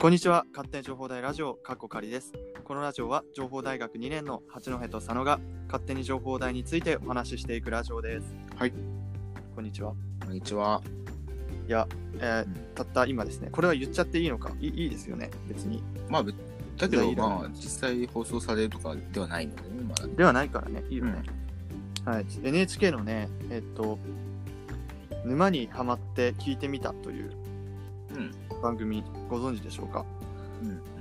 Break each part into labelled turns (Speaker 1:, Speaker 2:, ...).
Speaker 1: こんにちは。勝手に情報大ラジオかっこかりです。このラジオは情報大学2年の八戸と佐野が勝手に情報大についてお話ししていくラジオです。
Speaker 2: はい。
Speaker 1: こんにちは。
Speaker 2: こんにちは。
Speaker 1: いや、えー
Speaker 2: うん。
Speaker 1: たった今ですね。これは言っちゃっていいのか？いいいですよね。別に。
Speaker 2: まあ、ぶだけど、まあ、実際放送されるとかではないのでね、まだ。ね。
Speaker 1: ではないからね。いいよね、はい。NHK のねえっと沼にはまって聞いてみたという
Speaker 2: うん
Speaker 1: 番組ご存知でしょうか？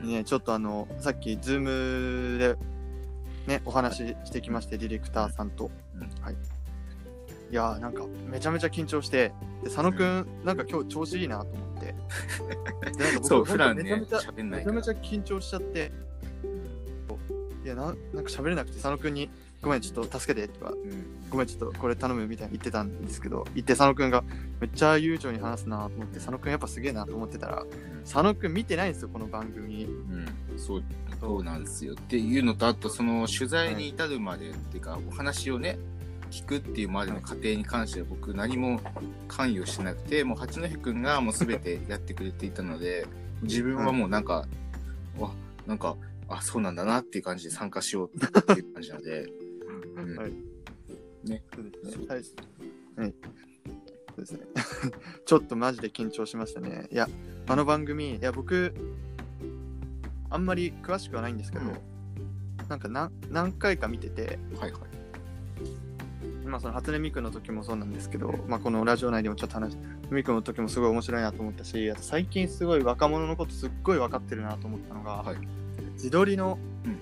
Speaker 2: うん。
Speaker 1: ね、ちょっとあの、さっき、ズームで、ね、お話ししてきまして、ディレクターさんと。
Speaker 2: うん
Speaker 1: はい。いやー、なんか、めちゃめちゃ緊張して、で、佐野くん、なんか今日調子いいなと思って。でなんか僕
Speaker 2: そう、普段ね
Speaker 1: めちゃめちゃ、
Speaker 2: 喋んない。
Speaker 1: めちゃめちゃ緊張しちゃって、いや、なんなんか喋れなくて、佐野くんに、ごめん、ちょっと助けてとか、
Speaker 2: うん。
Speaker 1: ごめん、ちょっとこれ頼むみたいに言ってたんですけど、言って佐野くんが、めっちゃ悠長に話すなと思って、佐野くんやっぱすげえなと思ってたら、佐野くん見てないんですよ、この番組。
Speaker 2: うん、そう、そうなんですよ。っていうのと、あと、その、取材に至るまで、っていうか、お話をね、聞くっていうまでの過程に関しては僕何も関与しなくてもう八戸くんがもう全てやってくれていたので自分はもうなんか、わなんかあそうなんだなっていう感じで参加しようっていう感じなので、うん
Speaker 1: はい。
Speaker 2: ね。
Speaker 1: そうですね。はい。はい。そうですね。ちょっとマジで緊張しましたね。いや、あの番組、いや、僕、あんまり詳しくはないんですけど、
Speaker 2: うん
Speaker 1: なんか何何回か見てて、
Speaker 2: はいはい
Speaker 1: まあ、その初音ミクの時もそうなんですけど、まあ、このラジオ内でもちょっと話しミクの時もすごい面白いなと思ったし、あと最近すごい若者のことすっごい分かってるなと思ったのが、
Speaker 2: はい
Speaker 1: 自撮りの
Speaker 2: うん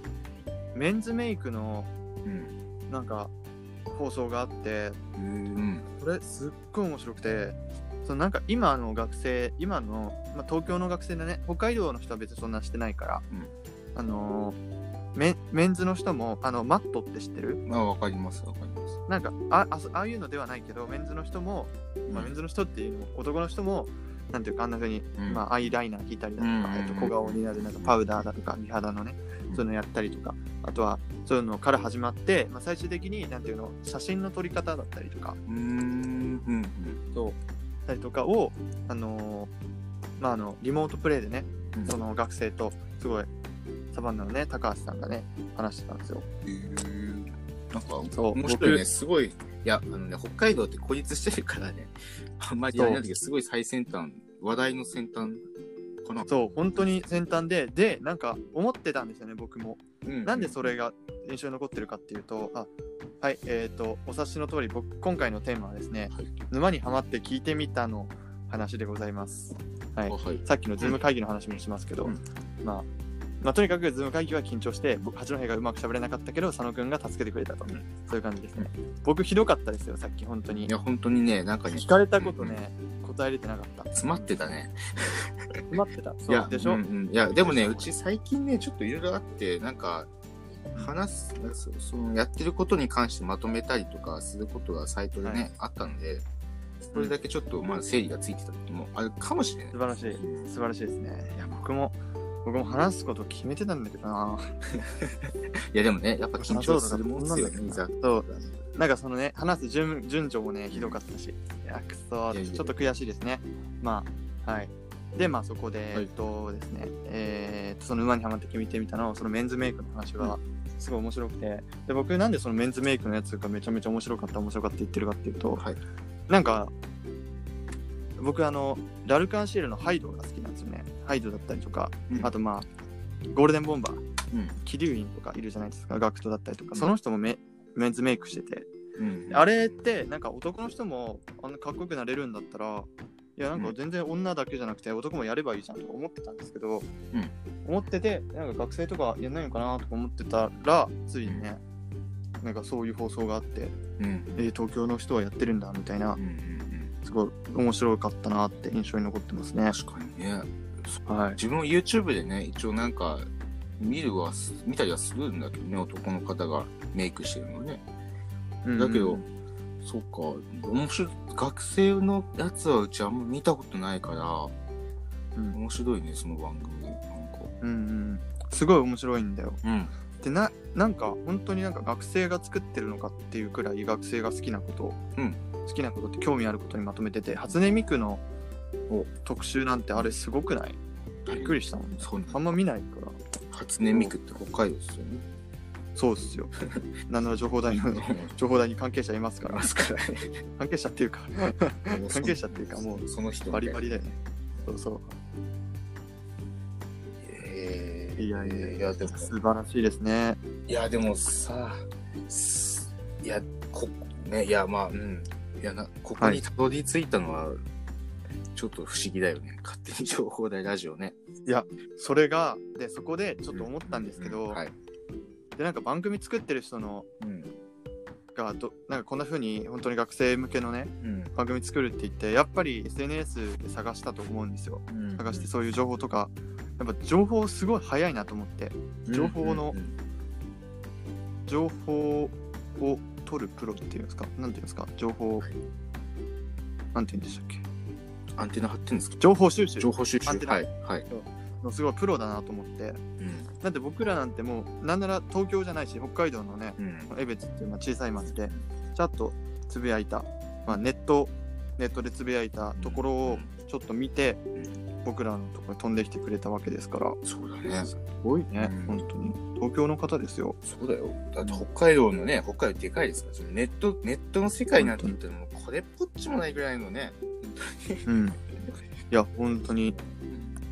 Speaker 1: メンズメイクの
Speaker 2: うん
Speaker 1: なんか放送があって、
Speaker 2: うん。
Speaker 1: これすっごい面白くてそのなんか今の学生今の、まあ、東京の学生でね。北海道の人は別にそんなしてないから、あのーメンメンズの人もあのマットって知ってる？
Speaker 2: まあわかりますわかります。
Speaker 1: なんかああそああいうのではないけどメンズの人も、まあ、メンズの人っていうのも男の人もなんていうかあんな風に、
Speaker 2: うん。
Speaker 1: まあ、アイライナー引いたりだとか、
Speaker 2: うん
Speaker 1: えっと小顔になるなんかパウダーだとか美肌のねそういうのやったりとかあとはそういうのから始まって、まあ、最終的になんていうの写真の撮り方だったりとか。
Speaker 2: うーんうん
Speaker 1: そう。たりとかを、あのーまあ、あのリモートプレイでね、
Speaker 2: うん。
Speaker 1: その学生とすごいサバンナのね高橋さんがね話してたんですよ。
Speaker 2: へーなんか
Speaker 1: そう
Speaker 2: 面白いね。
Speaker 1: 僕
Speaker 2: すごい。いやあのね北海道って孤立してるからね。あんまりあれなんだけどすごい最先端話題の先端かな。
Speaker 1: そう本当に先端ででなんか思ってたんですよね僕も。
Speaker 2: うん
Speaker 1: なんでそれが印象に残ってるかっていうとあはいえっ、とお察しの通り僕今回のテーマはですね
Speaker 2: はい。
Speaker 1: 沼にはまって聞いてみたの話でございます。はい。
Speaker 2: あはい。
Speaker 1: さっきの Zoom 会議の話もしますけど、
Speaker 2: うん。
Speaker 1: まあ、まあ、とにかく Zoom 会議は緊張して、僕八戸がうまく喋れなかったけど、佐野くんが助けてくれたと、
Speaker 2: ん
Speaker 1: そういう感じですね。僕ひどかったですよ、さっき、本当に
Speaker 2: い。や本当にねなんかね
Speaker 1: 聞かれたことね、答えれてなかった。
Speaker 2: 詰まってたね
Speaker 1: 詰まってた。そうでしょ、
Speaker 2: うんうんいやでもねうち最近ねちょっといろいろあってなんか話すそそのやってることに関してまとめたりとかすることがサイトでね、
Speaker 1: はい
Speaker 2: あったのでそれだけちょっとまあ整理がついてた時もあるかもしれない
Speaker 1: 素晴らしい。素晴らしいですね。いや、僕も、僕も話すこと決めてたんだけどな。
Speaker 2: いやでもねやっぱ緊張するもんですよ
Speaker 1: そうだ
Speaker 2: ねいざ
Speaker 1: そう。なんかそのね、話す順順序もね、ひどかったし。いや、くそちょっと悔しいですね。まあ、はい。で、まあそこで、
Speaker 2: はい
Speaker 1: えっとですね、えーその馬にはまって決めてみたの、そのメンズメイクの話は、すごい面白くて、で、僕なんでそのメンズメイクのやつがめちゃめちゃ面白かった、面白かったって言ってるかっていうと、
Speaker 2: はい
Speaker 1: なんか、僕あの、ラルカンシールのハイドが好きなんですよね。ハイドだったりとか、
Speaker 2: うん。
Speaker 1: あとまあ、ゴールデンボンバー、
Speaker 2: うん。
Speaker 1: キリュウインとかいるじゃないですか、ガクトだったりとか、
Speaker 2: うん。
Speaker 1: その人もメメンズメイクしてて、
Speaker 2: うん。
Speaker 1: あれってなんか男の人もあんなかっこよくなれるんだったら、いやなんか全然女だけじゃなくて男もやればいいじゃんとか思ってたんですけど、思ってて、なんか学生とかやんないのかなとか思ってたら、ついにね、なんかそういう放送があって、
Speaker 2: うん。
Speaker 1: えー東京の人はやってるんだみたいな
Speaker 2: うんうんうん。
Speaker 1: すごい面白かったなって印象に残ってますね。
Speaker 2: 確かにね
Speaker 1: はい。
Speaker 2: 自分も YouTube でね一応なんか見るはす見たりはするんだけどね男の方がメイクしてるのね。だけど、
Speaker 1: うん
Speaker 2: そっか面白い学生のやつはうちあんま見たことないから
Speaker 1: うん。
Speaker 2: 面白いねその番組。なんか。
Speaker 1: うんうん、すごい面白いんだよ。
Speaker 2: うん。
Speaker 1: でななんか本当になんか学生が作ってるのかっていうくらい学生が好きなこと、
Speaker 2: うん。
Speaker 1: 好きなことって興味あることにまとめてて初音ミクの
Speaker 2: お
Speaker 1: 特集なんてあれすごくない？びっくりしたもんね。
Speaker 2: そう
Speaker 1: あんま見ないから。
Speaker 2: 初音ミクって北海道ですよね。
Speaker 1: そうですよ。なんなら情報台の、情報台に関係者いますから。関係者っていうか、関係者っていうかもう
Speaker 2: その人
Speaker 1: バリバ
Speaker 2: リ。
Speaker 1: リだよね。そうそう。
Speaker 2: えー
Speaker 1: いやいや
Speaker 2: いや、でも、
Speaker 1: 素晴らしいですね。
Speaker 2: いや、でもさ、すいや、こ、ね、いや、まあ、うん。いやな、ここにたどり着いたのは、ちょっと不思議だよね。勝手に情報大ラジオね。
Speaker 1: それが、で、そこでちょっと思ったんですけど、
Speaker 2: うはい。
Speaker 1: で、なんか番組作ってる人の、
Speaker 2: うん。
Speaker 1: がど、なんかこんな風に本当に学生向けのね、
Speaker 2: うん。
Speaker 1: 番組作るって言って、やっぱり SNS で探したと思うんですよ。探してそういう情報とか、やっぱ情報すごい早いなと思って、情報の
Speaker 2: うんうん
Speaker 1: 情報を取るプロっていうんですか、なんていうんですか、情報、
Speaker 2: はい
Speaker 1: なんていうんでしたっけ、
Speaker 2: アンテナ張ってんですか
Speaker 1: 情報収集
Speaker 2: 情報収集
Speaker 1: アンテナ
Speaker 2: はい。はい。
Speaker 1: のすごいプロだなと思って、
Speaker 2: うん。
Speaker 1: だって僕らなんてもう、なんなら東京じゃないし、北海道のね、
Speaker 2: うん。
Speaker 1: 江別っていうまあ小さい町で、ちゃんとつぶやいた、まあ、ネット、ネットでつぶやいたところをちょっと見て、僕らのところに飛んできてくれたわけですから、
Speaker 2: そうだね。
Speaker 1: すごいね、
Speaker 2: うん
Speaker 1: 本当に。東京の方ですよ。
Speaker 2: そうだよ。だって北海道のね、北海道でかいですから、ネット、ネットの世界なんて言ったらもうこれっぽっちもないぐらいのね。
Speaker 1: うん。いや、本当に。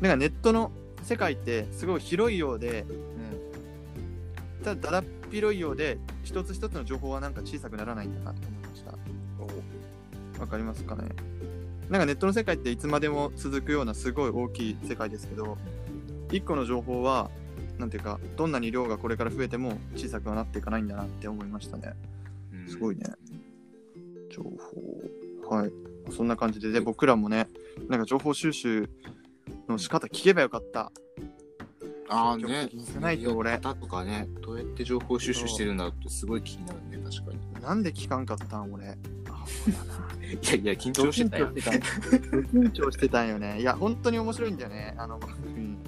Speaker 1: なんかネットの世界ってすごい広いようで、ただだだっ広いようで、一つ一つの情報はなんか小さくならないんだなって思いました。わかりますかね？なんかネットの世界っていつまでも続くようなすごい大きい世界ですけど、一個の情報は、なんていうか、どんなに量がこれから増えても小さくはなっていかないんだなって思いましたね。
Speaker 2: うん
Speaker 1: すごいね。情報。はい。そんな感じで、で、僕らもね、なんか情報収集の仕方聞けばよかった。
Speaker 2: ああね
Speaker 1: にしてないと俺
Speaker 2: 方とかね、どうやって情報収集してるんだろうってすごい気になるね、確かに。
Speaker 1: なんで聞かんかったん俺。
Speaker 2: いやいや、緊張してたよ。
Speaker 1: ド緊張してたんよね。いや、本当に面白いんだよね、あの番組。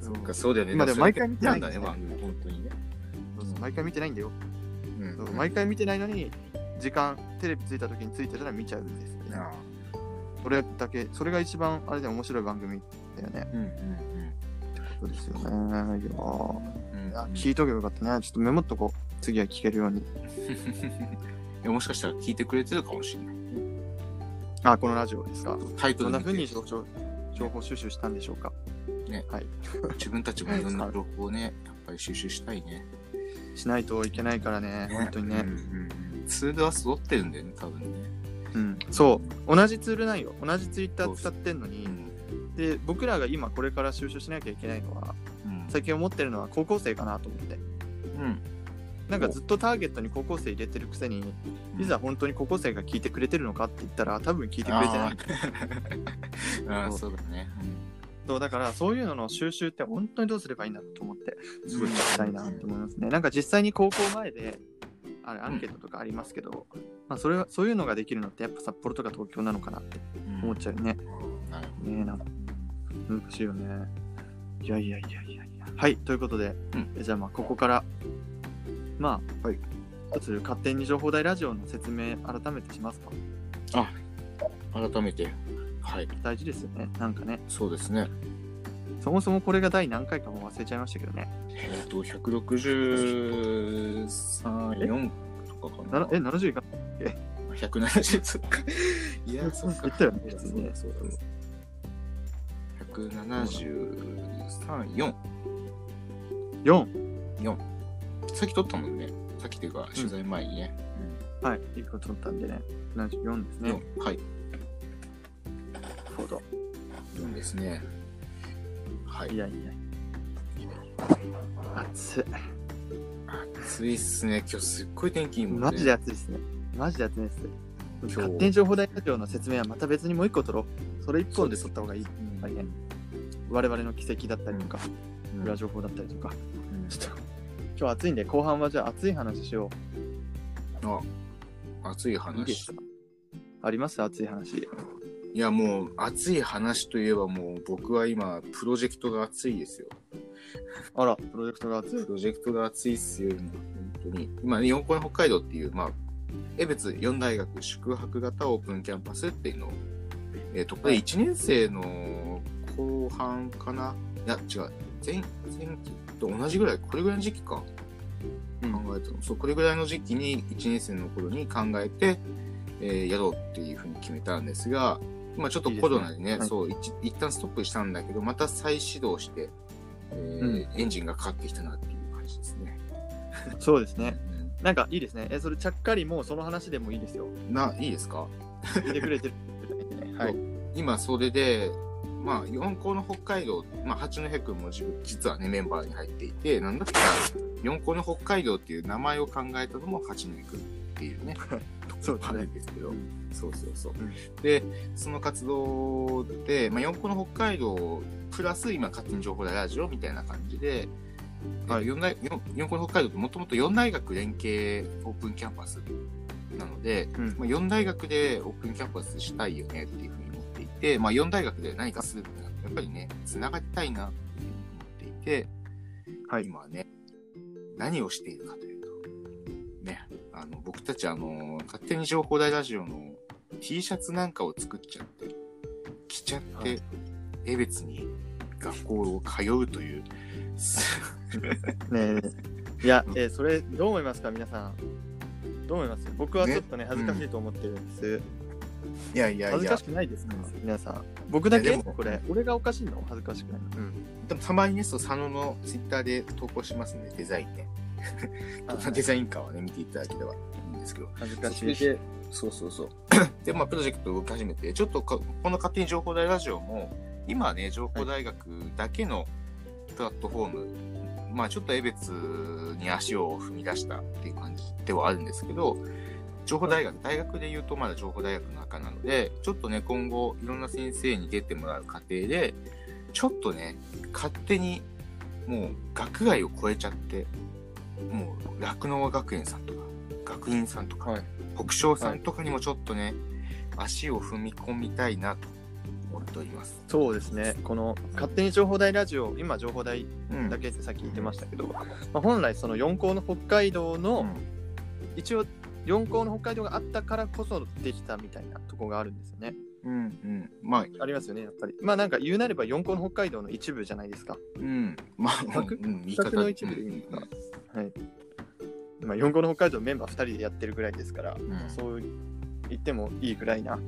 Speaker 2: そっか、そうだよね。
Speaker 1: 今でも毎回見てない
Speaker 2: んだね、番組、本当にね。
Speaker 1: 毎回見てないんだよ。
Speaker 2: うん
Speaker 1: そう毎回見てないのに、時間、テレビついた時についてたら見ちゃうんですよね。
Speaker 2: あ
Speaker 1: それだけ、それが一番、あれで面白い番組だよね。
Speaker 2: ーうんうん
Speaker 1: そうですよね。いやー
Speaker 2: うん
Speaker 1: 聞いとけばよかったね。ちょっとメモっとこう。次は聞けるように。
Speaker 2: いやもしかしたら聞いてくれてるかもしれない。
Speaker 1: あ、このラジオですか？
Speaker 2: タイト
Speaker 1: どんな
Speaker 2: ル見て
Speaker 1: 風に情報情報収集したんでしょうか？
Speaker 2: ね
Speaker 1: はい。
Speaker 2: 自分たちもいろんな情報をね、やっぱり収集したいね。
Speaker 1: しないといけないからね、本当にね
Speaker 2: うん。うんうんツールは揃ってるんだよね、多分ね。
Speaker 1: うん。そう。同じツールないよ。同じツイッター使ってんのに
Speaker 2: う。ん
Speaker 1: で、僕らが今これから収集しなきゃいけないのは、
Speaker 2: うん
Speaker 1: 最近思ってるのは高校生かなと思って。
Speaker 2: うん
Speaker 1: なんかずっとターゲットに高校生入れてるくせに、いざ本当に高校生が聞いてくれてるのかって言ったら、多分聞いてくれてない。
Speaker 2: あー あー、そうだね。
Speaker 1: そうだからそういうのの収集って本当にどうすればいいんだろうと思ってすごい聞きたいなと思いますね。なんか実際に高校前であれアンケートとかありますけど、まあそれはそういうのができるのってやっぱ札幌とか東京なのかなって
Speaker 2: うん
Speaker 1: 思っちゃうよね。
Speaker 2: なる
Speaker 1: ねえなんか難しいよね。いやいやいやいやいや。はいということで、
Speaker 2: う
Speaker 1: じゃあまあここからまあ、
Speaker 2: はい
Speaker 1: 一つ勝手に情報大ラジオの説明改めてしますか
Speaker 2: ほど改めて、はい、
Speaker 1: 大事ですよね。なんかね。
Speaker 2: そうですね。
Speaker 1: そもそもこれが第何回かも忘れちゃいましたけどね。
Speaker 2: えっと、163、4とかかな。
Speaker 1: なえ、70いか
Speaker 2: 170、そっか。いや、そっか。
Speaker 1: 言ったよね
Speaker 2: そうだそうだ。173、4。
Speaker 1: 4。
Speaker 2: 4。さっき撮ったもんね。さっきっていうか、取材前にね。
Speaker 1: はい、いいこと取ったんでね。74ですね。
Speaker 2: 4。はい。
Speaker 1: なるほど。
Speaker 2: 4ですね。はいい。
Speaker 1: やいや。暑い。
Speaker 2: 暑いっすね。今日すっごい天気いいもんね。
Speaker 1: マジで暑いですね。マジで暑いです。
Speaker 2: 今日
Speaker 1: 勝手に情報大ラジオの説明はまた別にもう一個取ろう。それ一本で取った方がいい。や
Speaker 2: うん。
Speaker 1: 我々の奇跡だったりとか、
Speaker 2: うん
Speaker 1: 裏情報だったりとか。
Speaker 2: うん
Speaker 1: ちょっと、今日暑いんで、後半はじゃあ暑い話しよ
Speaker 2: あ、暑いう
Speaker 1: いいあります？暑い話。
Speaker 2: いや、もう、暑い話といえばもう、僕は今、プロジェクトが熱いですよ。
Speaker 1: あら、プロジェクトが暑い
Speaker 2: プ。ロジェクトが熱いっすよ、今。本当に。今、ね、四公園北海道っていう、まあ、江別四大学宿泊型オープンキャンパスっていうのを、えっ、と、これ1年生の後半かな？いや、違う。前、前期と同じぐらい、これぐらいの時期か。考えたの。そう、これぐらいの時期に1年生の頃に考えて、えー、やろうっていうふうに決めたんですが、今ちょっとコロナでね、いいねはい、そう一、一旦ストップしたんだけど、また再始動して、えー、うん、エンジンがかかってきたなっていう感じですね。
Speaker 1: そうですね。うん、なんかいいですね。え、それちゃっかりもうその話でもいいですよ。
Speaker 2: な、いいですか？
Speaker 1: いてくれてる、
Speaker 2: はい。今それで、まあ、四校の北海道、まあ、八戸君も実はね、メンバーに入っていて、なんだったら、四校の北海道っていう名前を考えたのも八戸君っていうね、そうあるんですけど、そうそうそう。う。ん、で、その活動で、まあ、四校の北海道、プラス今、勝手に情報大ラジオみたいな感じで、はい、四大四校の北海道ってもともと4大学連携オープンキャンパスなので、うん、まあ、4大学でオープンキャンパスしたいよねっていうふうに思っていて、まあ、4大学で何かするやっぱりね、つながりたいなっていうふうに思っていて、はい、今ね、何をしているかというあの、僕たちあの、勝手に情報大ラジオの T シャツなんかを作っちゃって、着ちゃって、はい、江別に学校を通うという。
Speaker 1: ねえ、いや、えー、それどう思いますか、皆さん。どう思います？僕はちょっとね、ね恥ずかしいと思ってるんです。
Speaker 2: いやいやいや。
Speaker 1: 恥ずかしくないですか、皆さん。僕だけ？これ、俺がおかしいの？恥ずかしくない。うん。
Speaker 2: でもたまにね、そう、佐野のツイッターで投稿しますね、デザインね。デザインカーはね、見ていただければいいんですけど。
Speaker 1: 恥ずかしい。
Speaker 2: そうそうそう。で、まあ、プロジェクト動き始めて、ちょっとこの勝手に情報大ラジオも、今はね、情報大学だけのプラットフォーム、はい、まあ、ちょっと江別に足を踏み出したっていう感じではあるんですけど、情報大学、大学で言うとまだ情報大学の中なので、ちょっとね、今後、いろんな先生に出てもらう過程で、ちょっとね、勝手に、もう、学外を超えちゃって、もう、酪農学園さんとか、学院さんとか、はい、北昇さんとかにもちょっとね、はい、足を踏み込みたいなと思っております。
Speaker 1: そうですね。この勝手に情報大ラジオ、今情報大だけってさっき言ってましたけど、うん、まあ、本来その4校の北海道の、うん、一応4校の北海道があったからこそできたみたいなとこがあるんですよね。
Speaker 2: うんうん。まあ、
Speaker 1: ありますよね、やっぱり。まあなんか言うなれば4校の北海道の一部じゃないですか。
Speaker 2: うん。まあ、
Speaker 1: 企画の一部でいいんですか。はい。まあ4校の北海道メンバー2人でやってるぐらいですから、うん、そう言ってもいいぐらいな。うん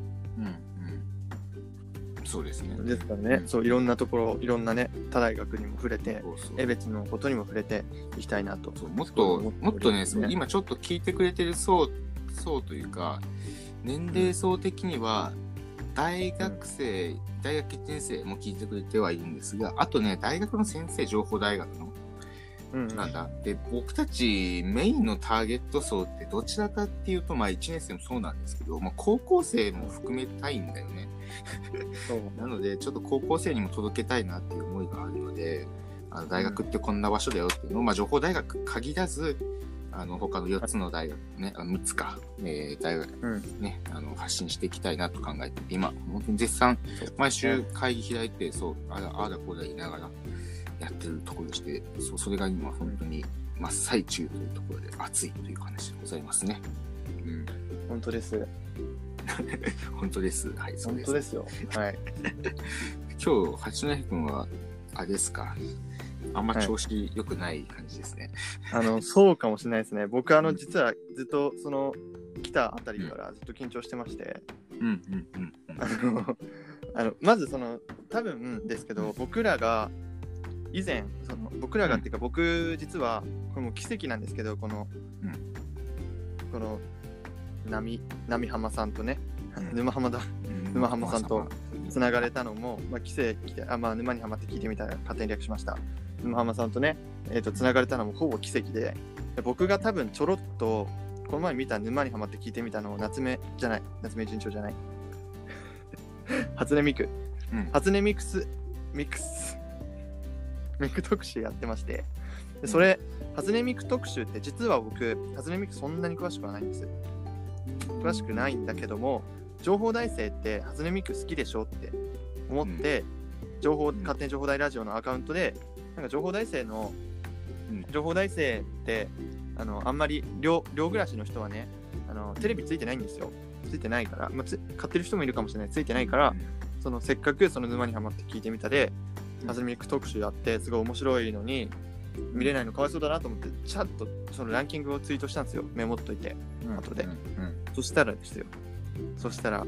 Speaker 2: そうですね。
Speaker 1: ですからね、うん、そういろんなところ、いろんなね、他大学にも触れて、江別のことにも触れていきたいなと。
Speaker 2: もっと、もっとね、今ちょっと聞いてくれてる層、層というか、年齢層的には、大学生、うん、大学1年生も聞いてくれてはいるんですが、あとね、大学の先生、情報大学の、うんなんだ？で、僕たちメインのターゲット層ってどちらかっていうと、まあ1年生もそうなんですけど、まあ高校生も含めたいんだよね。なので、ちょっと高校生にも届けたいなっていう思いがあるので、あの大学ってこんな場所だよっていうのを、まあ、情報大学限らず、あの、他の4つの大学ね、あ3つか、えー、大学ね、うん、あの、発信していきたいなと考えてて、今、本当に絶賛、毎週会議開いて、そう、ああだこうだ言いながらやってるところでして、そう、それが今、本当に真っ最中というところで熱いという話でございますね。
Speaker 1: うん。本当です。
Speaker 2: 本当です。はい、
Speaker 1: そうです。本当ですよ。はい。
Speaker 2: 今日、八戸君は、あれですか？あんま調子良くない感じですね。
Speaker 1: はい、あの、そうかもしれないですね。僕、あの、実はずっと、その、来たあたりからずっと緊張してまして。
Speaker 2: うんうんうん、
Speaker 1: あの、あのまずその、多分ですけど、僕らが、以前、その僕らがっていうか、僕、実は、これも奇跡なんですけど、この、うん、この、波波浜さんとね、沼浜だ、沼浜さんとつながれたのも、まあ、奇跡であ、まあ、沼にはまって聞いてみたら勝手に略しました。沼浜さんとね、えーと、つながれたのもほぼ奇跡でで僕が多分ちょろっとこの前見た沼にはまって聞いてみたのを夏目じゃない夏目順調じゃない？初音ミク、うん、初音ミクスミクスミク特集やってまして。でそれ、うん、初音ミク特集って実は僕初音ミクそんなに詳しくはないんです詳しくないんだけども情報大生って初音ミク好きでしょって思って、情報勝手に情報大ラジオのアカウントでなんか情報大生の、情報大生ってあのあんまり寮寮暮らしの人はねあのテレビついてないんですよ。ついてないから、まあ、つ買ってる人もいるかもしれない。ついてないからそのせっかくその沼にはまって聞いてみたで、アズミック特集あってすごい面白いのに見れないのかわいそうだなと思ってちゃんとそのランキングをツイートしたんですよ。メモっといて後で。
Speaker 2: うん。
Speaker 1: そしたらですよ。そしたら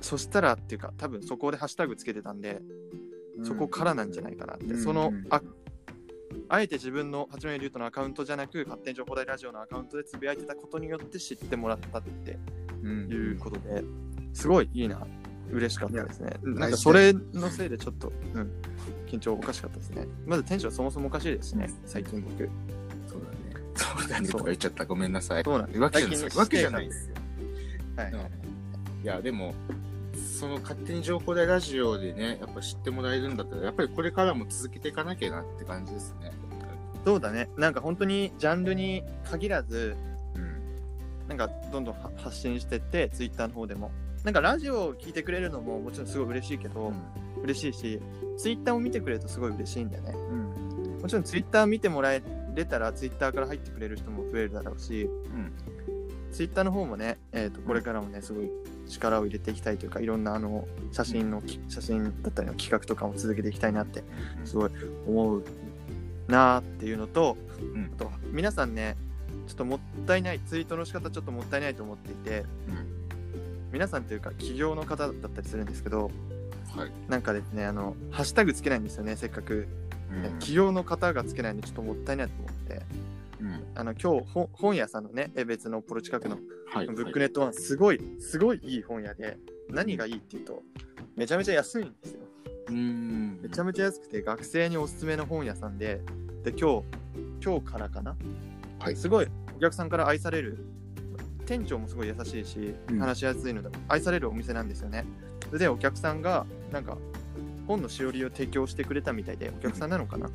Speaker 1: そしたらっていうか多分そこでハッシュタグつけてたんで、そこからなんじゃないかなって、
Speaker 2: うん。
Speaker 1: その
Speaker 2: うん。
Speaker 1: ああえて自分の八戸龍斗のアカウントじゃなく勝手に情報大ラジオのアカウントでつぶやいてたことによって知ってもらったって
Speaker 2: うん。
Speaker 1: いうことで、すごいいいな嬉しかったですね。なんかそれのせいでちょっと、うん、緊張おかしかったですね。まずテンションそもそもおかしいですしね最近僕。
Speaker 2: そうだね。そうだね。とか言っちゃった。ごめんなさい。
Speaker 1: そうなんです。
Speaker 2: わけじゃない。
Speaker 1: 最近の
Speaker 2: わけじゃないですよ。
Speaker 1: はい、
Speaker 2: うん。いや、でも、その勝手に情報大ラジオでね、やっぱ知ってもらえるんだったら、やっぱりこれからも続けていかなきゃなって感じですね。
Speaker 1: そうだね。なんか本当にジャンルに限らず
Speaker 2: うん。
Speaker 1: なんかどんどんは発信してってツイッターの方でもなんかラジオを聞いてくれるのももちろんすごい嬉しいけど、嬉しいしツイッターを見てくれるとすごい嬉しいんだよね。
Speaker 2: うん。
Speaker 1: もちろんツイッター見てもらえれたらツイッターから入ってくれる人も増えるだろうし
Speaker 2: うん。
Speaker 1: ツイッターの方もね、えー、とこれからもねすごい力を入れていきたいというかいろんなあの写真のき写真だったりの企画とかも続けていきたいなってすごい思うなーっていうのと、
Speaker 2: うん。
Speaker 1: あと皆さんねちょっともったいないツイートの仕方ちょっともったいないと思っていて皆さんというか企業の方だったりするんですけど
Speaker 2: はい。
Speaker 1: なんかですねあのハッシュタグつけないんですよねせっかく、企業の方がつけないんでちょっともったいないと思って
Speaker 2: うん。
Speaker 1: あの今日本本屋さんのね江別のポロ近くの
Speaker 2: はい。
Speaker 1: ブックネットはすごいすごいいい本屋で何がいいっていうとめちゃめちゃ安いんですよ
Speaker 2: うん。
Speaker 1: めちゃめちゃ安くて学生におすすめの本屋さんでで今日今日からかな？
Speaker 2: はい。
Speaker 1: すごいお客さんから愛される店長もすごい優しいし
Speaker 2: うん。
Speaker 1: 話しやすいので愛されるお店なんですよね。でお客さんがなんか本のしおりを提供してくれたみたいでお客さんなのかな？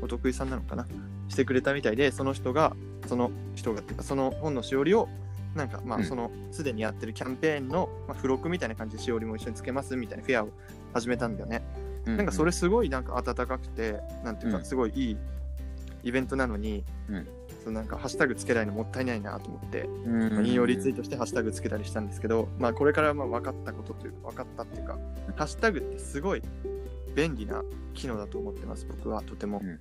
Speaker 1: お得意さんなのかな？してくれたみたいでその人がその人がっていうかその本のしおりをなんかま
Speaker 2: うん。
Speaker 1: あそのすでにやってるキャンペーンの、まあ、付録みたいな感じでしおりも一緒につけますみたいなフェアを始めたんだよね。なんかそれすごいなんか温かくて、なんていうか
Speaker 2: うん。
Speaker 1: すごいいいイベントなのに、
Speaker 2: うん
Speaker 1: なんかハッシュタグつけないのもったいないなと思って、
Speaker 2: うん、
Speaker 1: まあ引用リツイートしてハッシュタグつけたりしたんですけど、まあこれからまあ分かったことというか分かったっていうか、ハッシュタグってすごい便利な機能だと思ってます、僕はとても。
Speaker 2: うん。うん。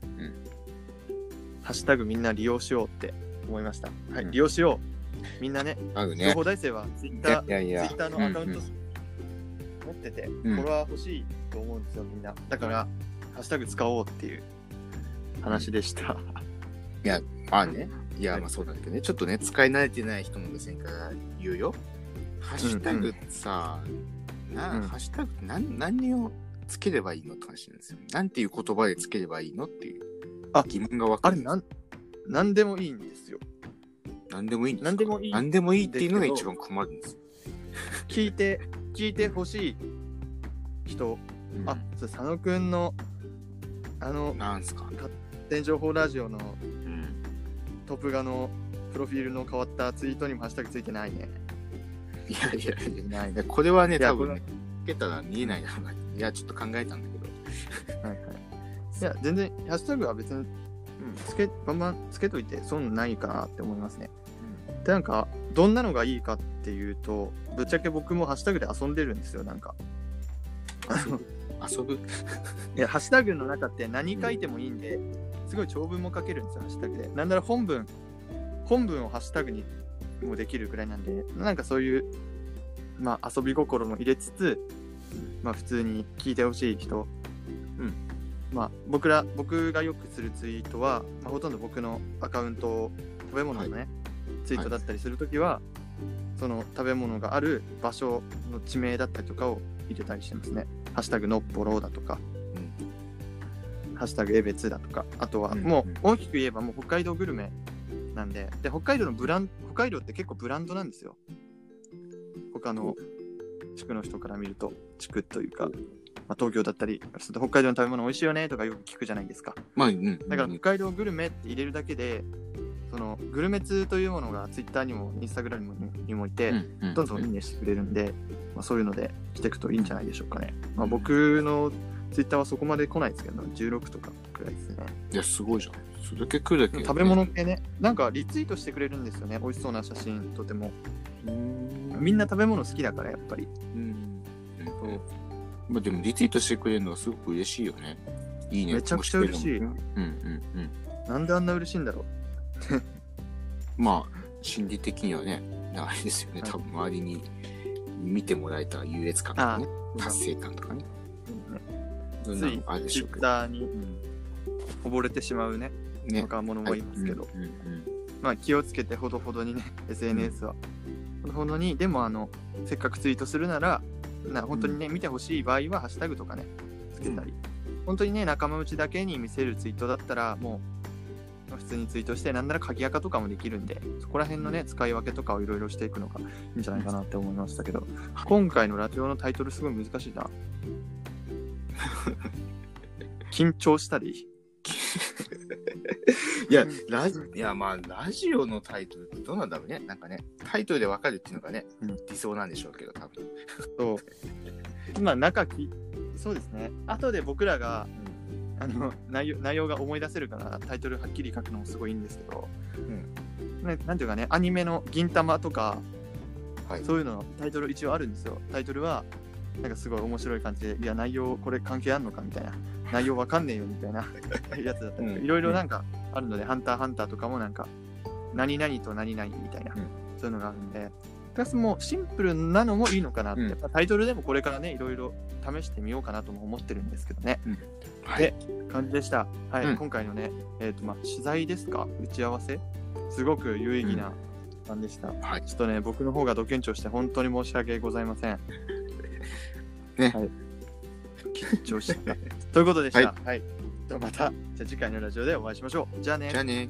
Speaker 1: ハッシュタグみんな利用しようって思いました。はい、
Speaker 2: うん
Speaker 1: 利用しよう。みんなね、
Speaker 2: ね。
Speaker 1: 報大生はツイッ
Speaker 2: い
Speaker 1: ター、
Speaker 2: やいやいや。
Speaker 1: ツイッターのアカウント
Speaker 2: うん
Speaker 1: 持ってて、
Speaker 2: ん
Speaker 1: フォロワー欲しいと思うんですよ、みんな。だから、ハッシュタグ使おうっていう話でした。
Speaker 2: まあね。いや、
Speaker 1: はい
Speaker 2: まあそうなんだけどね。ちょっとね、使い慣れてない人の目線から言うよ。ハッシュタグさ、な
Speaker 1: うん
Speaker 2: ハッシュタグって何何をつければいいのって話なんですよ。なんていう言葉でつければいいのっていう
Speaker 1: あ
Speaker 2: 疑問がわかる。
Speaker 1: あれなん、なんでもいいんですよ。
Speaker 2: 何でもいいんですか？
Speaker 1: 何でもいい
Speaker 2: 何でもいいっていうのが一番困るんですよ。
Speaker 1: 聞いて、聞いてほしい人、
Speaker 2: うん
Speaker 1: あ、それ佐野くんの、あの、
Speaker 2: なんすか？
Speaker 1: 天情報ラジオの
Speaker 2: うん。
Speaker 1: トップ画のプロフィールの変わったツイートにもハッシュタグついてないね。
Speaker 2: いやいやいや。
Speaker 1: ない
Speaker 2: いやこれはね、多分ね、つけたら見えないな。いや、ちょっと考えたんだけど。
Speaker 1: はいはい。いや、全然、ハッシュタグは別に、うん、つけ、バンバンつけといて損ないかなって思いますね。で、なんか、どんなのがいいかっていうと、ぶっちゃけ僕もハッシュタグで遊んでるんですよ、なんか。
Speaker 2: 遊ぶ？遊ぶ？
Speaker 1: いや、ハッシュタグの中って何書いてもいいんで、すごい長文も書けるんですよ、ハッシュタグで。なんなら本文、本文をハッシュタグにもできるくらいなんで、なんかそういう、まあ遊び心も入れつつ、まあ普通に聞いてほしい人、
Speaker 2: うん。
Speaker 1: まあ僕ら、僕がよくするツイートは、まあ、ほとんど僕のアカウントを食べ物のね、ツイートだったりするときは、その食べ物がある場所の地名だったりとかを入れたりしてますね。ハッシュタグのっぽろだとか、ハッシュタグえべつだとか、あとは
Speaker 2: うん
Speaker 1: もう大きく言えばもう北海道グルメなんで、で、北海道のブラン北海道って結構ブランドなんですよ。他の地区の人から見ると、地区というか、まあ、東京だったり、北海道の食べ物美味しいよねとかよく聞くじゃないですか。
Speaker 2: まあ、うん。
Speaker 1: だから北海道グルメって入れるだけで、そのグルメ通というものがツイッターにもインスタグラムにもいて、
Speaker 2: うん、
Speaker 1: どんどんいいねしてくれるんで、まあ、そういうのでしていくといいんじゃないでしょうかね。まあ、僕のツイッターはそこまで来ないですけど、16とかくらいですね。
Speaker 2: いや、すごいじゃん。それだけ来るだけ、
Speaker 1: 食べ物系ね、なんかリツイートしてくれるんですよね。美味しそうな写真、とても。
Speaker 2: うん
Speaker 1: みんな食べ物好きだから、やっぱり。
Speaker 2: うん。ね。まあでもリツイートしてくれるのはすごく嬉しいよね。いいね。
Speaker 1: めちゃくちゃ嬉しい
Speaker 2: うんうんうん。
Speaker 1: なんであんな嬉しいんだろ
Speaker 2: まあ、心理的にはね、あれですよね。
Speaker 1: はい
Speaker 2: 多分周りに見てもらえた優越感とかね、
Speaker 1: う。
Speaker 2: 達成感とかね。
Speaker 1: つ
Speaker 2: そんなのあるでしょうけど。
Speaker 1: ツイッターに溺れてしまうね、
Speaker 2: ね。
Speaker 1: 若者もいますけど、
Speaker 2: うんうん
Speaker 1: まあ気をつけてほどほどにね、SNS は。ほどほどに、でもあの、せっかくツイートするなら、な本当にね、見てほしい場合は、ハッシュタグとかね、つけたり、本当にね、仲間内だけに見せるツイートだったら、もう、普通にツイートして、なんなら鍵垢とかもできるんで、そこら辺のね、使い分けとかをいろいろしていくのがいいんじゃないかなって思いましたけど、今回のラジオのタイトルすごい難しいな。緊張したり？
Speaker 2: いや、ラジいや、まあ、ラジオのタイトルってどうなんだろうね。なんかね、タイトルでわかるっていうのがね、
Speaker 1: うん
Speaker 2: 理想なんでしょうけど、多分。
Speaker 1: そう。まあ、中き、そうですね。後で僕らが、あの内容内容が思い出せるからタイトルはっきり書くのもすごいいいんですけど、ねなんていうかねアニメの「銀魂」とか
Speaker 2: はい。
Speaker 1: そういうのタイトル一応あるんですよタイトルはなんかすごい面白い感じでいや内容これ関係あんのかみたいな。内容わかんねえよみたいな。やつだったり。いろいろなんかあるので「ハンターハンター」とかもなんか何々と何々みたいな、
Speaker 2: うん。
Speaker 1: そういうのがあるんで。プラスもうシンプルなのもいいのかなって、
Speaker 2: うん。
Speaker 1: やっぱタイトルでもこれからねいろいろ試してみようかなとも思ってるんですけどね。
Speaker 2: はい。
Speaker 1: で感じでした。はい、
Speaker 2: うん。
Speaker 1: 今回のね、えっ、と、まあ、取材ですか？打ち合わせ？すごく有意義な時間でした。
Speaker 2: はい。
Speaker 1: ちょっとね、僕の方がド緊張して本当に申し訳ございません。
Speaker 2: ね
Speaker 1: はい。緊張した。ということでした。
Speaker 2: は
Speaker 1: はい。ではまた、じゃあ次回のラジオでお会いしましょう。じゃあね
Speaker 2: じゃあね。